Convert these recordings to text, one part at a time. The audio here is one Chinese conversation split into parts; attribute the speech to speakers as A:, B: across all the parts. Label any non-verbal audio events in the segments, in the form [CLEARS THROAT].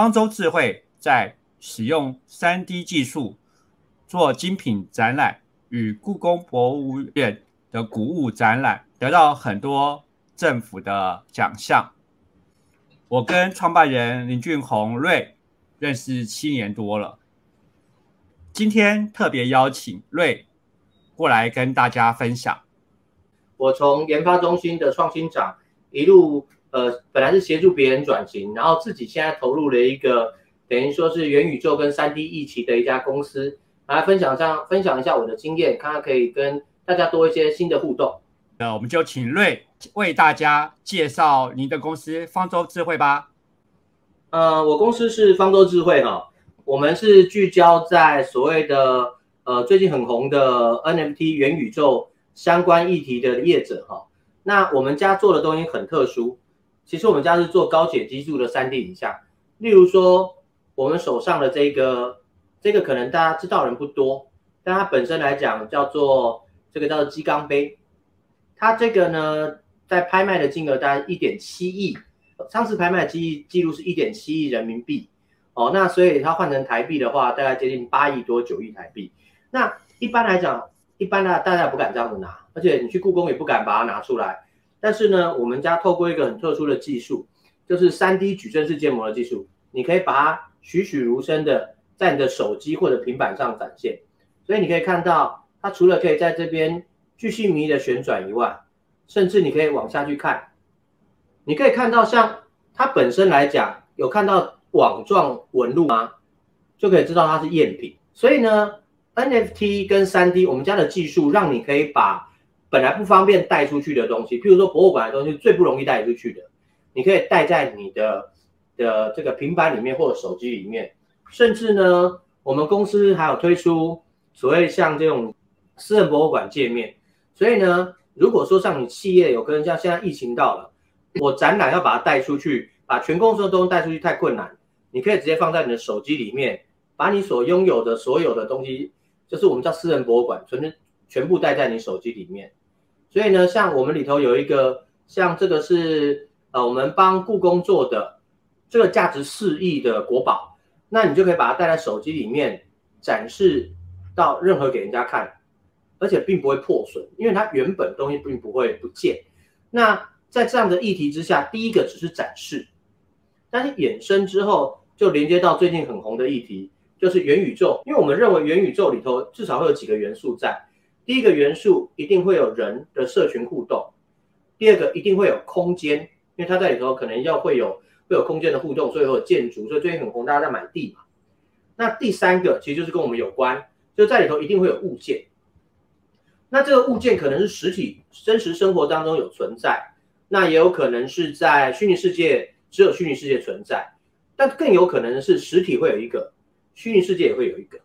A: 方舟智慧在使用三 D 技术做精品展览，与故宫博物院的古物展览得到很多政府的奖项。我跟创办人林俊宏瑞认识七年多了，今天特别邀请瑞过来跟大家分享。
B: 我从研发中心的创新长一路，呃，本来是协助别人转型，然后自己现在投入了一个等于说是元宇宙跟三 D 一起的一家公司，来分享这样分享一下我的经验，看看可以跟大家多一些新的互动。
A: 那我们就请瑞为大家介绍您的公司方舟智慧吧。
B: 呃，我公司是方舟智慧哈，我们是聚焦在所谓的呃最近很红的 NFT 元宇宙。相关议题的业者哈，那我们家做的东西很特殊。其实我们家是做高解析度的三 D 影像，例如说我们手上的这个，这个可能大家知道人不多，但它本身来讲叫做这个叫做鸡缸杯，它这个呢在拍卖的金额大概一点七亿，上次拍卖记记录是一点七亿人民币哦，那所以它换成台币的话，大概接近八亿多九亿台币。那一般来讲。一般呢，大家不敢这样子拿，而且你去故宫也不敢把它拿出来。但是呢，我们家透过一个很特殊的技术，就是三 D 矩阵式建模的技术，你可以把它栩栩如生的在你的手机或者平板上展现。所以你可以看到，它除了可以在这边巨细迷的旋转以外，甚至你可以往下去看，你可以看到像它本身来讲，有看到网状纹路吗？就可以知道它是赝品。所以呢。NFT 跟三 D，我们家的技术让你可以把本来不方便带出去的东西，譬如说博物馆的东西最不容易带出去的，你可以带在你的的这个平板里面或者手机里面，甚至呢，我们公司还有推出所谓像这种私人博物馆界面。所以呢，如果说像你企业有跟像现在疫情到了，我展览要把它带出去，把全公司的东西带出去太困难，你可以直接放在你的手机里面，把你所拥有的所有的东西。就是我们叫私人博物馆，全全部带在你手机里面。所以呢，像我们里头有一个，像这个是呃，我们帮故宫做的这个价值四亿的国宝，那你就可以把它带在手机里面展示到任何给人家看，而且并不会破损，因为它原本东西并不会不见。那在这样的议题之下，第一个只是展示，但是衍生之后就连接到最近很红的议题。就是元宇宙，因为我们认为元宇宙里头至少会有几个元素在。第一个元素一定会有人的社群互动，第二个一定会有空间，因为它在里头可能要会有会有空间的互动，所以会有建筑，所以最近很红，大家在买地嘛。那第三个其实就是跟我们有关，就在里头一定会有物件。那这个物件可能是实体真实生活当中有存在，那也有可能是在虚拟世界只有虚拟世界存在，但更有可能是实体会有一个。虚拟世界也会有一个，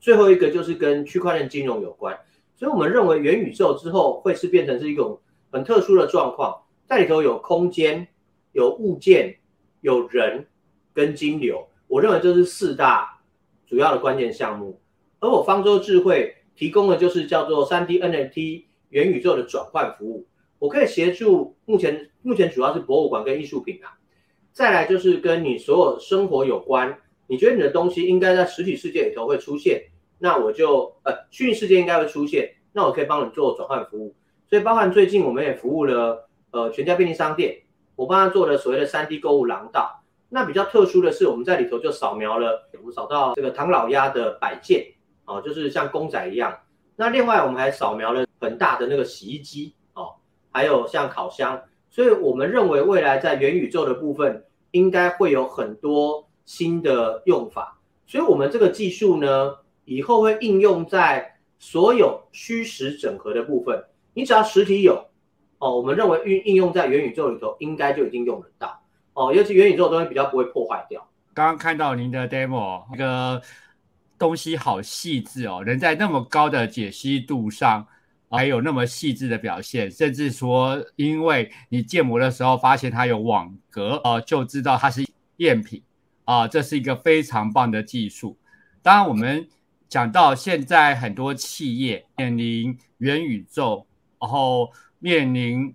B: 最后一个就是跟区块链金融有关，所以我们认为元宇宙之后会是变成是一种很特殊的状况，在里头有空间、有物件、有人跟金流，我认为这是四大主要的关键项目。而我方舟智慧提供的就是叫做三 D NFT 元宇宙的转换服务，我可以协助目前目前主要是博物馆跟艺术品啊，再来就是跟你所有生活有关。你觉得你的东西应该在实体世界里头会出现，那我就呃虚拟世界应该会出现，那我可以帮你做转换服务。所以包含最近我们也服务了呃全家便利商店，我帮他做了所谓的三 D 购物廊道。那比较特殊的是，我们在里头就扫描了，我们扫到这个唐老鸭的摆件哦，就是像公仔一样。那另外我们还扫描了很大的那个洗衣机哦，还有像烤箱。所以我们认为未来在元宇宙的部分应该会有很多。新的用法，所以我们这个技术呢，以后会应用在所有虚实整合的部分。你只要实体有哦，我们认为运应用在元宇宙里头，应该就已经用得到哦。尤其元宇宙的东西比较不会破坏掉。
A: 刚刚看到您的 demo，那个东西好细致哦，能在那么高的解析度上，还有那么细致的表现，甚至说，因为你建模的时候发现它有网格哦，就知道它是赝品。啊，这是一个非常棒的技术。当然，我们讲到现在很多企业面临元宇宙，然后面临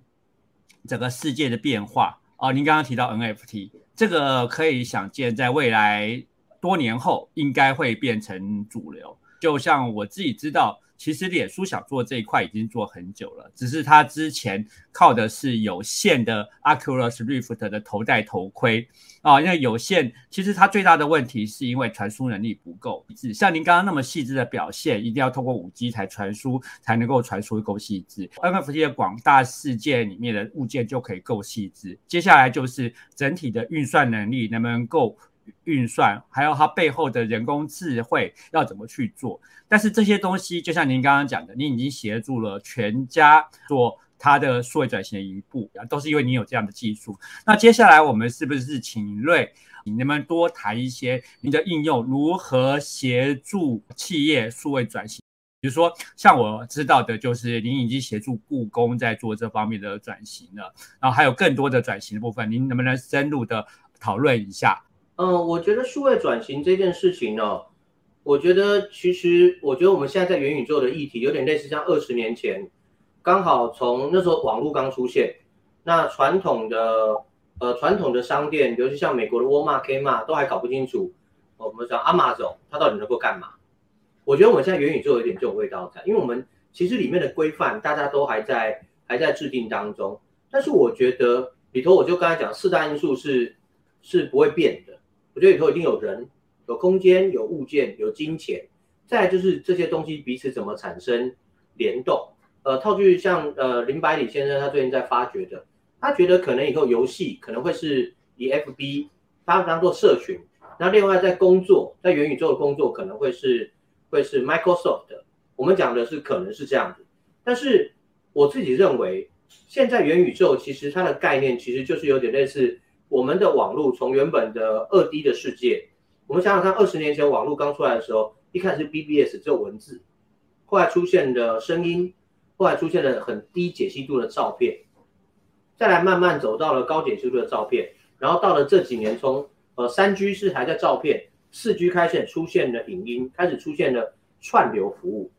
A: 整个世界的变化。啊，您刚刚提到 NFT，这个可以想见，在未来多年后应该会变成主流。就像我自己知道。其实脸书想做这一块已经做很久了，只是它之前靠的是有线的 Oculus Rift 的头戴头盔啊，因为有线其实它最大的问题是因为传输能力不够，像您刚刚那么细致的表现，一定要通过五 G 才传输才能够传输够细致。NFT 的广大世界里面的物件就可以够细致，接下来就是整体的运算能力能不能够。运算还有它背后的人工智慧要怎么去做？但是这些东西就像您刚刚讲的，您已经协助了全家做它的数位转型的一步，都是因为你有这样的技术。那接下来我们是不是请瑞，你能不能多谈一些您的应用如何协助企业数位转型？比如说像我知道的，就是您已经协助故宫在做这方面的转型了，然后还有更多的转型的部分，您能不能深入的讨论一下？
B: 嗯，我觉得数位转型这件事情呢，我觉得其实，我觉得我们现在在元宇宙的议题有点类似像二十年前，刚好从那时候网络刚出现，那传统的呃传统的商店，尤其像美国的沃尔玛、Kmart 都还搞不清楚，我们讲 Amazon 它到底能够干嘛？我觉得我们现在元宇宙有点这种味道在，因为我们其实里面的规范大家都还在还在制定当中，但是我觉得里头我就刚才讲四大因素是是不会变的。我觉得里头一定有人、有空间、有物件、有金钱，再就是这些东西彼此怎么产生联动。呃，套句像呃林百里先生他最近在发掘的，他觉得可能以后游戏可能会是以 FB 他当做社群，那另外在工作在元宇宙的工作可能会是会是 Microsoft。我们讲的是可能是这样子，但是我自己认为，现在元宇宙其实它的概念其实就是有点类似。我们的网络从原本的二 D 的世界，我们想想看，二十年前网络刚出来的时候，一开始是 BBS 只有文字，后来出现的声音，后来出现了很低解析度的照片，再来慢慢走到了高解析度的照片，然后到了这几年，从呃三 G 是还在照片，四 G 开始出现了影音，开始出现了串流服务。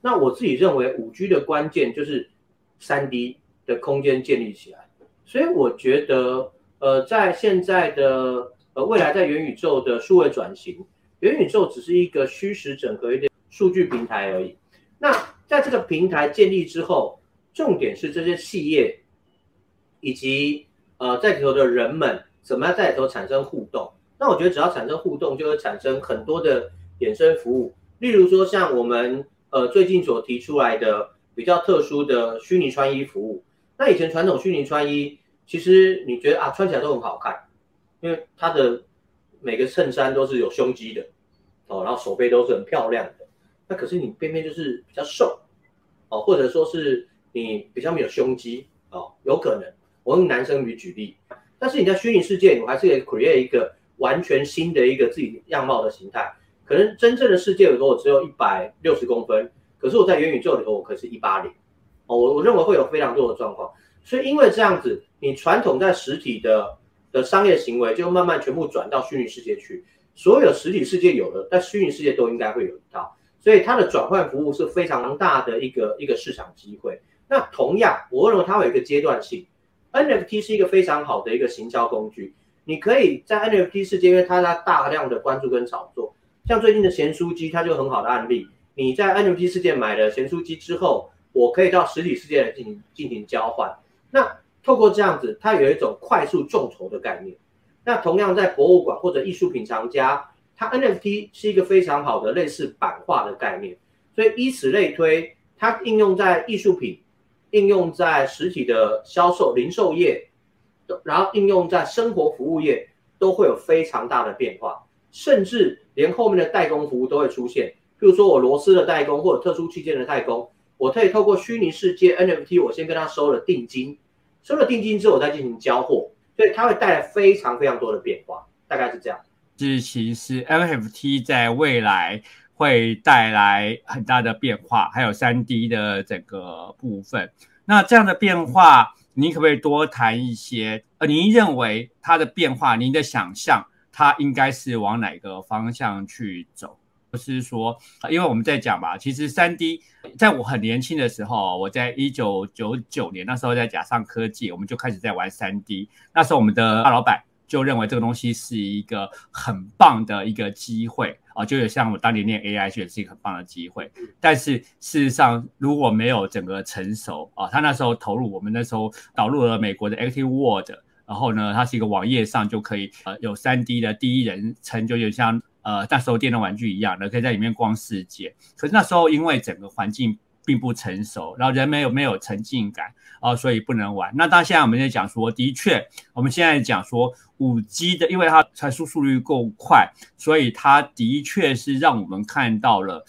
B: 那我自己认为五 G 的关键就是三 D 的空间建立起来，所以我觉得。呃，在现在的呃未来，在元宇宙的数位转型，元宇宙只是一个虚实整合一点数据平台而已。那在这个平台建立之后，重点是这些企业以及呃在里头的人们怎么样在里头产生互动。那我觉得只要产生互动，就会产生很多的衍生服务。例如说，像我们呃最近所提出来的比较特殊的虚拟穿衣服务。那以前传统虚拟穿衣。其实你觉得啊，穿起来都很好看，因为它的每个衬衫都是有胸肌的哦，然后手背都是很漂亮的。那可是你偏偏就是比较瘦哦，或者说是你比较没有胸肌哦，有可能。我用男生举举例，但是你在虚拟世界，我还是可以 create 一个完全新的一个自己样貌的形态。可能真正的世界里头我只有一百六十公分，可是我在元宇宙里头我可是一八零哦。我我认为会有非常多的状况。所以，因为这样子，你传统在实体的的商业行为就慢慢全部转到虚拟世界去。所有实体世界有的，在虚拟世界都应该会有一套。所以，它的转换服务是非常大的一个一个市场机会。那同样，我认为它有一个阶段性。NFT 是一个非常好的一个行销工具。你可以在 NFT 世界，因为它在大量的关注跟炒作，像最近的咸酥鸡，它就很好的案例。你在 NFT 世界买了咸酥鸡之后，我可以到实体世界来进行进行交换。那透过这样子，它有一种快速众筹的概念。那同样在博物馆或者艺术品藏家，它 NFT 是一个非常好的类似版画的概念。所以以此类推，它应用在艺术品、应用在实体的销售、零售业，然后应用在生活服务业，都会有非常大的变化。甚至连后面的代工服务都会出现。譬如说我螺丝的代工或者特殊器件的代工。我可以透过虚拟世界 NFT，我先跟他收了定金，收了定金之后，我再进行交货，所以它会带来非常非常多的变化，大概是这样。
A: 是，其实 NFT 在未来会带来很大的变化，还有三 D 的整个部分。那这样的变化，您可不可以多谈一些？呃，您认为它的变化，您的想象，它应该是往哪个方向去走？是说，因为我们在讲嘛，其实三 D 在我很年轻的时候，我在一九九九年那时候在甲上科技，我们就开始在玩三 D。那时候我们的大老板就认为这个东西是一个很棒的一个机会啊，就有像我当年念 AI 学是一个很棒的机会。但是事实上，如果没有整个成熟啊，他那时候投入，我们那时候导入了美国的 Active Word，然后呢，它是一个网页上就可以呃有三 D 的第一人称，就有像呃那时候电动玩具一样的，可以在里面逛世界。可是那时候因为整个环境并不成熟，然后人没有没有沉浸感啊，所以不能玩。那当现在我们在讲说，的确，我们现在讲说。五 G 的，因为它传输速率够快，所以它的确是让我们看到了，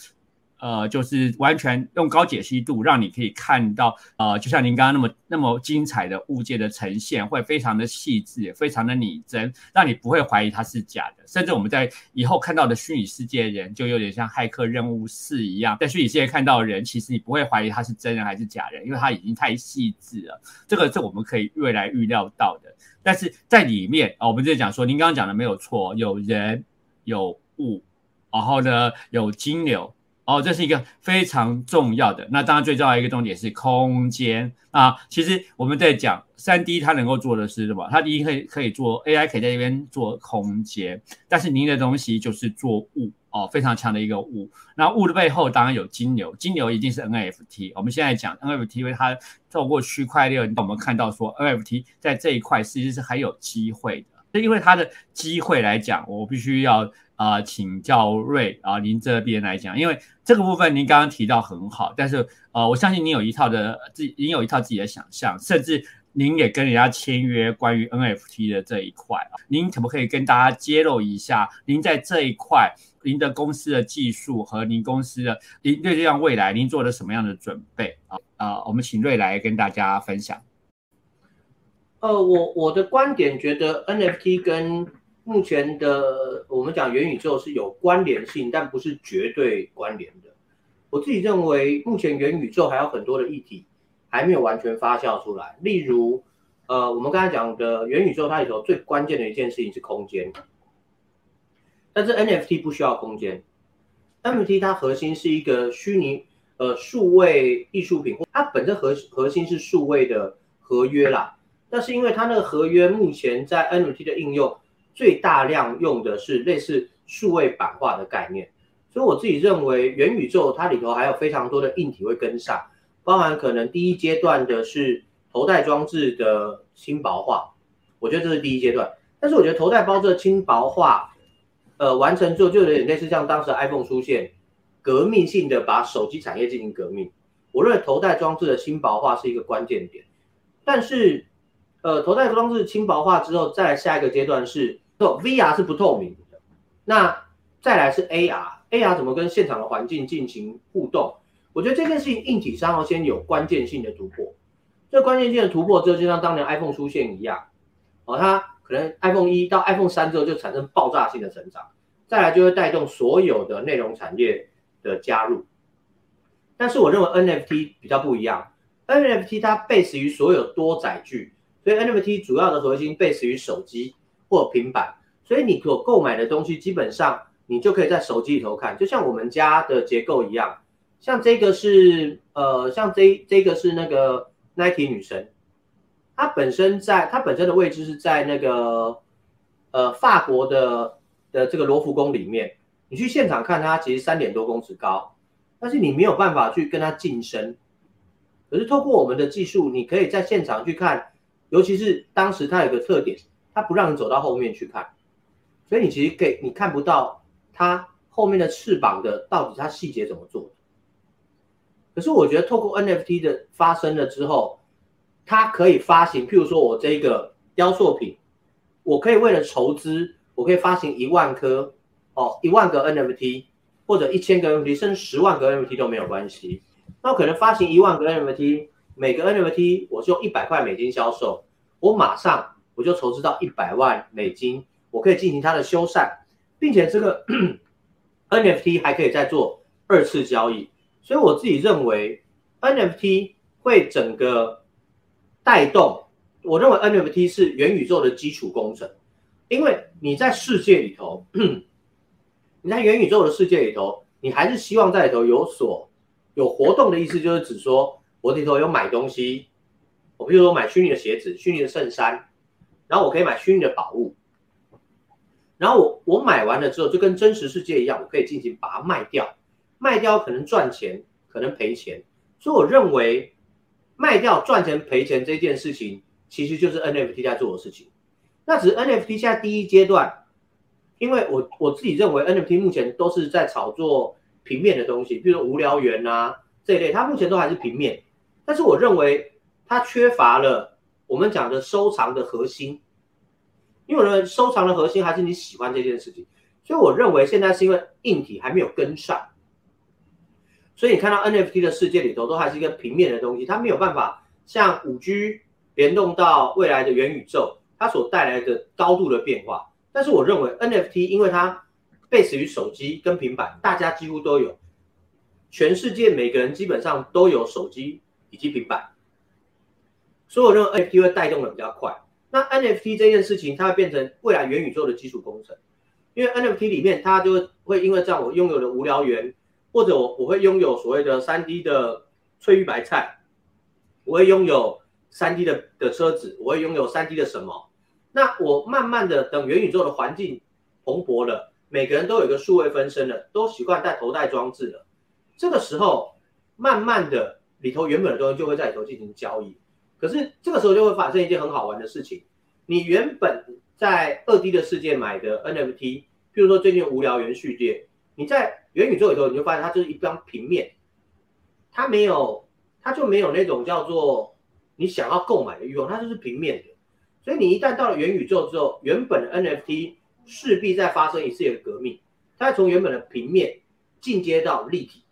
A: 呃，就是完全用高解析度，让你可以看到，呃，就像您刚刚那么那么精彩的物件的呈现，会非常的细致，非常的拟真，让你不会怀疑它是假的。甚至我们在以后看到的虚拟世界人，就有点像骇客任务四一样，在虚拟世界看到人，其实你不会怀疑他是真人还是假人，因为他已经太细致了。这个是我们可以未来预料到的。但是在里面啊，我们就讲说，您刚刚讲的没有错，有人有物，然后呢有金流，哦，这是一个非常重要的。那当然最重要一个重点是空间啊。其实我们在讲三 D，它能够做的是什么？它第一可以可以做 AI，可以在这边做空间，但是您的东西就是做物。哦，非常强的一个物，那物的背后当然有金牛，金牛一定是 NFT。我们现在讲 NFT，因为它透过区块链，我们看到说 NFT 在这一块其实是很有机会的。因为它的机会来讲，我必须要啊请教瑞啊，您这边来讲，因为这个部分您刚刚提到很好，但是呃，我相信您有一套的自己，您有一套自己的想象，甚至。您也跟人家签约关于 NFT 的这一块啊，您可不可以跟大家揭露一下，您在这一块，您的公司的技术和您公司的您对这样未来，您做了什么样的准备啊？啊，我们请瑞来跟大家分享。
B: 呃，我我的观点觉得 NFT 跟目前的我们讲元宇宙是有关联性，但不是绝对关联的。我自己认为，目前元宇宙还有很多的议题。还没有完全发酵出来。例如，呃，我们刚才讲的元宇宙，它里头最关键的一件事情是空间。但是 NFT 不需要空间，NFT 它核心是一个虚拟呃数位艺术品，它本身核核心是数位的合约啦。但是因为它那个合约目前在 NFT 的应用最大量用的是类似数位版画的概念，所以我自己认为元宇宙它里头还有非常多的硬体会跟上。包含可能第一阶段的是头戴装置的轻薄化，我觉得这是第一阶段。但是我觉得头戴包这轻薄化，呃，完成之后就有点类似像当时 iPhone 出现，革命性的把手机产业进行革命。我认为头戴装置的轻薄化是一个关键点。但是，呃，头戴装置轻薄化之后，再下一个阶段是，VR 是不透明的。那再来是 AR，AR 怎么跟现场的环境进行互动？我觉得这件事情硬体上要先有关键性的突破，这关键性的突破之后，就像当年 iPhone 出现一样，哦，它可能 iPhone 一到 iPhone 三之后就产生爆炸性的成长，再来就会带动所有的内容产业的加入。但是我认为 NFT 比较不一样，NFT 它 base 于所有多载具，所以 NFT 主要的核心 base 于手机或平板，所以你所购买的东西基本上你就可以在手机里头看，就像我们家的结构一样。像这个是呃，像这这个是那个 Nike 女神，她本身在她本身的位置是在那个呃法国的的这个罗浮宫里面。你去现场看它，其实三点多公尺高，但是你没有办法去跟它近身。可是透过我们的技术，你可以在现场去看，尤其是当时它有个特点，它不让你走到后面去看，所以你其实给你看不到它后面的翅膀的到底它细节怎么做。可是我觉得透过 NFT 的发生了之后，它可以发行，譬如说我这个雕塑品，我可以为了筹资，我可以发行一万颗哦，一万个 NFT，或者一千个 NFT，甚至十万个 NFT 都没有关系。那我可能发行一万个 NFT，每个 NFT 我是用一百块美金销售，我马上我就筹资到一百万美金，我可以进行它的修缮，并且这个 [CLEARS THROAT] NFT 还可以再做二次交易。所以我自己认为，NFT 会整个带动。我认为 NFT 是元宇宙的基础工程，因为你在世界里头，[CLEARS THROAT] 你在元宇宙的世界里头，你还是希望在里头有所有活动的意思，就是指说我里头有买东西，我比如说买虚拟的鞋子、虚拟的衬衫，然后我可以买虚拟的宝物，然后我我买完了之后，就跟真实世界一样，我可以进行把它卖掉，卖掉可能赚钱，可能赔钱。所以我认为卖掉赚钱赔钱这件事情，其实就是 NFT 在做的事情。那只是 NFT 现在第一阶段，因为我我自己认为 NFT 目前都是在炒作平面的东西，比如说无聊猿啊这一类，它目前都还是平面。但是我认为它缺乏了我们讲的收藏的核心，因为我认为收藏的核心还是你喜欢这件事情。所以我认为现在是因为硬体还没有跟上。所以你看到 NFT 的世界里头都还是一个平面的东西，它没有办法像五 G 联动到未来的元宇宙，它所带来的高度的变化。但是我认为 NFT 因为它 base 于手机跟平板，大家几乎都有，全世界每个人基本上都有手机以及平板，所以我认为 NFT 会带动的比较快。那 NFT 这件事情，它会变成未来元宇宙的基础工程，因为 NFT 里面它就会因为这样，我拥有了无聊猿。或者我我会拥有所谓的三 D 的翠玉白菜，我会拥有三 D 的的车子，我会拥有三 D 的什么？那我慢慢的等元宇宙的环境蓬勃了，每个人都有一个数位分身了，都习惯带头戴装置了，这个时候慢慢的里头原本的东西就会在里头进行交易。可是这个时候就会发生一件很好玩的事情，你原本在二 D 的世界买的 NFT，譬如说最近无聊元序列。你在元宇宙里头，你就发现它就是一张平面，它没有，它就没有那种叫做你想要购买的欲望，它就是平面的。所以你一旦到了元宇宙之后，原本的 NFT 势必在发生一次的革命，它从原本的平面进阶到立体。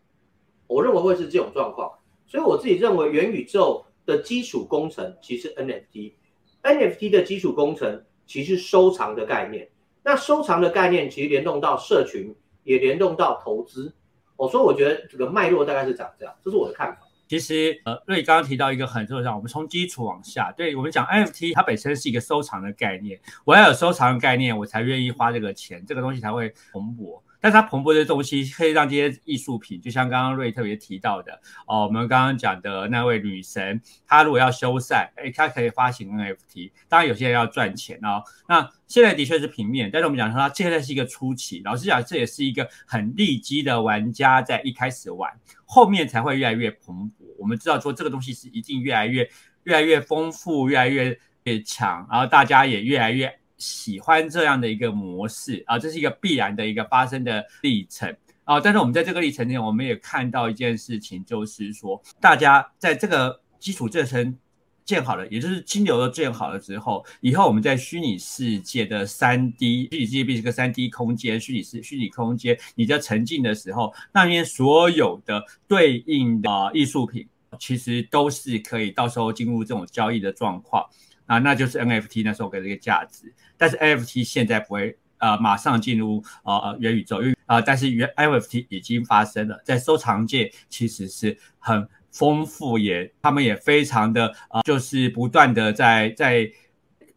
B: 我认为会是这种状况。所以我自己认为元宇宙的基础工程其实 NFT，NFT 的基础工程其实收藏的概念。那收藏的概念其实联动到社群。也联动到投资，我说我觉得这个脉络大概是长这样，这是我的看法。
A: 其实，呃，瑞刚刚提到一个很重要，我们从基础往下，对我们讲 NFT，它本身是一个收藏的概念，我要有收藏的概念，我才愿意花这个钱，这个东西才会蓬勃。但是它蓬勃的东西可以让这些艺术品，就像刚刚瑞特别提到的哦，我们刚刚讲的那位女神，她如果要修缮，哎，她可以发行 NFT。当然有些人要赚钱哦。那现在的确是平面，但是我们讲说它现在是一个初期。老实讲，这也是一个很利基的玩家在一开始玩，后面才会越来越蓬勃。我们知道说这个东西是一定越来越越来越丰富，越来越越强，然后大家也越来越。喜欢这样的一个模式啊，这是一个必然的一个发生的历程啊。但是我们在这个历程中，我们也看到一件事情，就是说，大家在这个基础这层建好了，也就是金流都建好了之后，以后我们在虚拟世界的三 D 虚拟世界变成个三 D 空间，虚拟世虚拟空间，你在沉浸的时候，那边所有的对应的艺术品，其实都是可以到时候进入这种交易的状况。啊，那就是 NFT 那时候给这个价值，但是 NFT 现在不会呃马上进入呃元宇宙，因为啊，但是元 NFT 已经发生了，在收藏界其实是很丰富，也他们也非常的呃，就是不断的在在。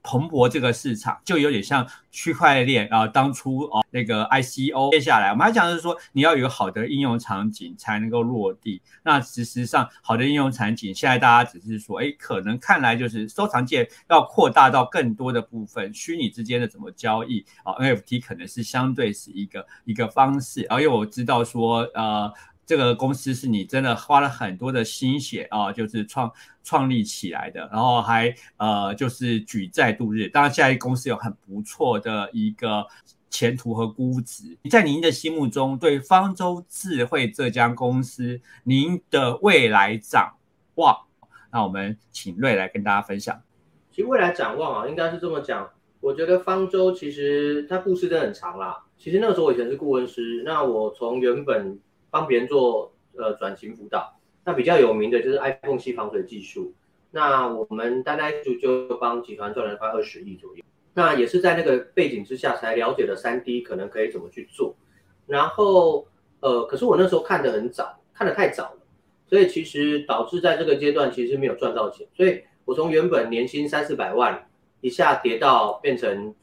A: 蓬勃这个市场就有点像区块链啊，当初哦那个 ICO，接下来我们还讲的是说，你要有好的应用场景才能够落地。那事实上，好的应用场景，现在大家只是说，哎，可能看来就是收藏界要扩大到更多的部分，虚拟之间的怎么交易啊，NFT 可能是相对是一个一个方式。而且我知道说，呃。这个公司是你真的花了很多的心血啊，就是创创立起来的，然后还呃就是举债度日。当然，现在公司有很不错的一个前途和估值。在您的心目中，对方舟智慧这家公司，您的未来展望？那我们请瑞来跟大家分享。
B: 其实未来展望啊，应该是这么讲。我觉得方舟其实它故事真的很长啦。其实那个时候我以前是顾问师，那我从原本帮别人做呃转型辅导，那比较有名的就是 iPhone 七防水技术。那我们单单就就帮集团赚了快二十亿左右。那也是在那个背景之下才了解了三 D 可能可以怎么去做。然后呃，可是我那时候看的很早，看的太早了，所以其实导致在这个阶段其实没有赚到钱。所以我从原本年薪三四百万一下跌到变成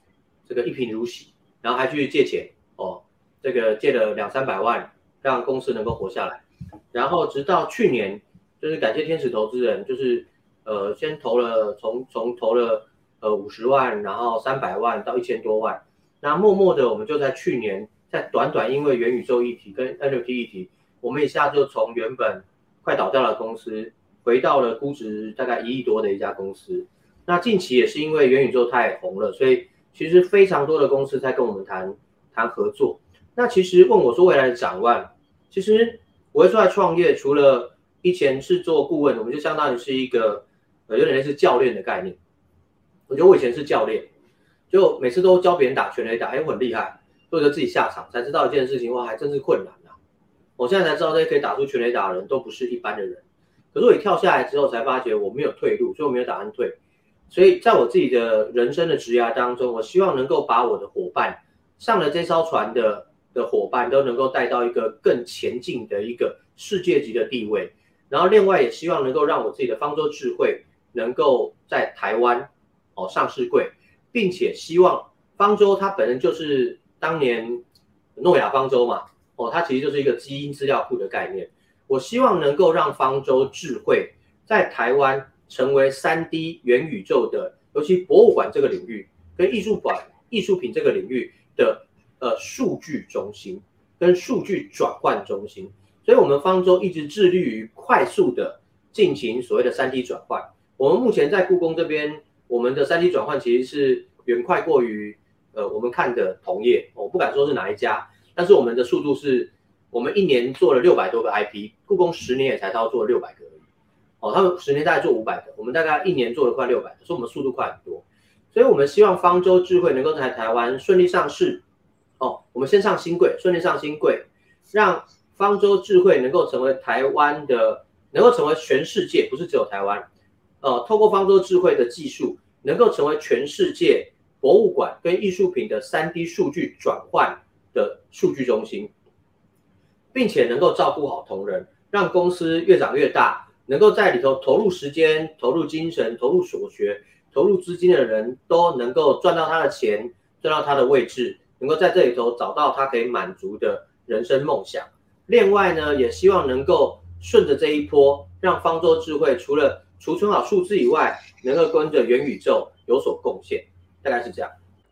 B: 这个一贫如洗，然后还去借钱哦，这个借了两三百万。让公司能够活下来，然后直到去年，就是感谢天使投资人，就是呃先投了从从投了呃五十万，然后三百万到一千多万，那默默的我们就在去年，在短短因为元宇宙议题跟 NFT 议题，我们一下就从原本快倒掉的公司，回到了估值大概一亿多的一家公司。那近期也是因为元宇宙太红了，所以其实非常多的公司在跟我们谈谈合作。那其实问我说未来的展望，其实我会出来创业，除了以前是做顾问，我们就相当于是一个呃有点类似教练的概念。我觉得我以前是教练，就每次都教别人打拳垒打，哎，我很厉害，或者自己下场才知道一件事情，哇，还真是困难啊！我现在才知道这些可以打出拳垒打的人都不是一般的人。可是我一跳下来之后，才发觉我没有退路，所以我没有打算退。所以在我自己的人生的职涯当中，我希望能够把我的伙伴上了这艘船的的伙伴都能够带到一个更前进的一个世界级的地位。然后另外也希望能够让我自己的方舟智慧能够在台湾哦上市柜，并且希望方舟它本身就是当年诺亚方舟嘛哦，它其实就是一个基因资料库的概念。我希望能够让方舟智慧在台湾。成为三 D 元宇宙的，尤其博物馆这个领域跟艺术馆、艺术品这个领域的呃数据中心跟数据转换中心，所以我们方舟一直致力于快速的进行所谓的三 D 转换。我们目前在故宫这边，我们的三 D 转换其实是远快过于呃我们看的同业，我不敢说是哪一家，但是我们的速度是，我们一年做了六百多个 IP，故宫十年也才到做六百个而已。哦，他们十年大概做五百个，我们大概一年做了快六百个，所以我们速度快很多。所以我们希望方舟智慧能够在台湾顺利上市。哦，我们先上新贵，顺利上新贵，让方舟智慧能够成为台湾的，能够成为全世界，不是只有台湾。呃，透过方舟智慧的技术，能够成为全世界博物馆跟艺术品的三 D 数据转换的数据中心，并且能够照顾好同仁，让公司越长越大。能够在里头投入时间、投入精神、投入所学、投入资金的人都能够赚到他的钱，赚到他的位置，能够在这里头找到他可以满足的人生梦想。另外呢，也希望能够顺着这一波，让方舟智慧除了储存好数字以外，能够跟着元宇宙有所贡献。大概是这样。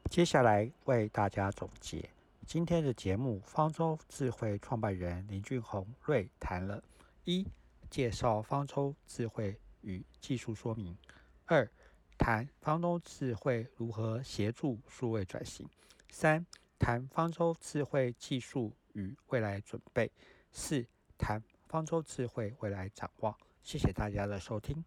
C: 接下来为大家总结今天的节目，方舟智慧创办人林俊宏瑞谈了一。介绍方舟智慧与技术说明。二、谈方舟智慧如何协助数位转型。三、谈方舟智慧技术与未来准备。四、谈方舟智慧未来展望。谢谢大家的收听。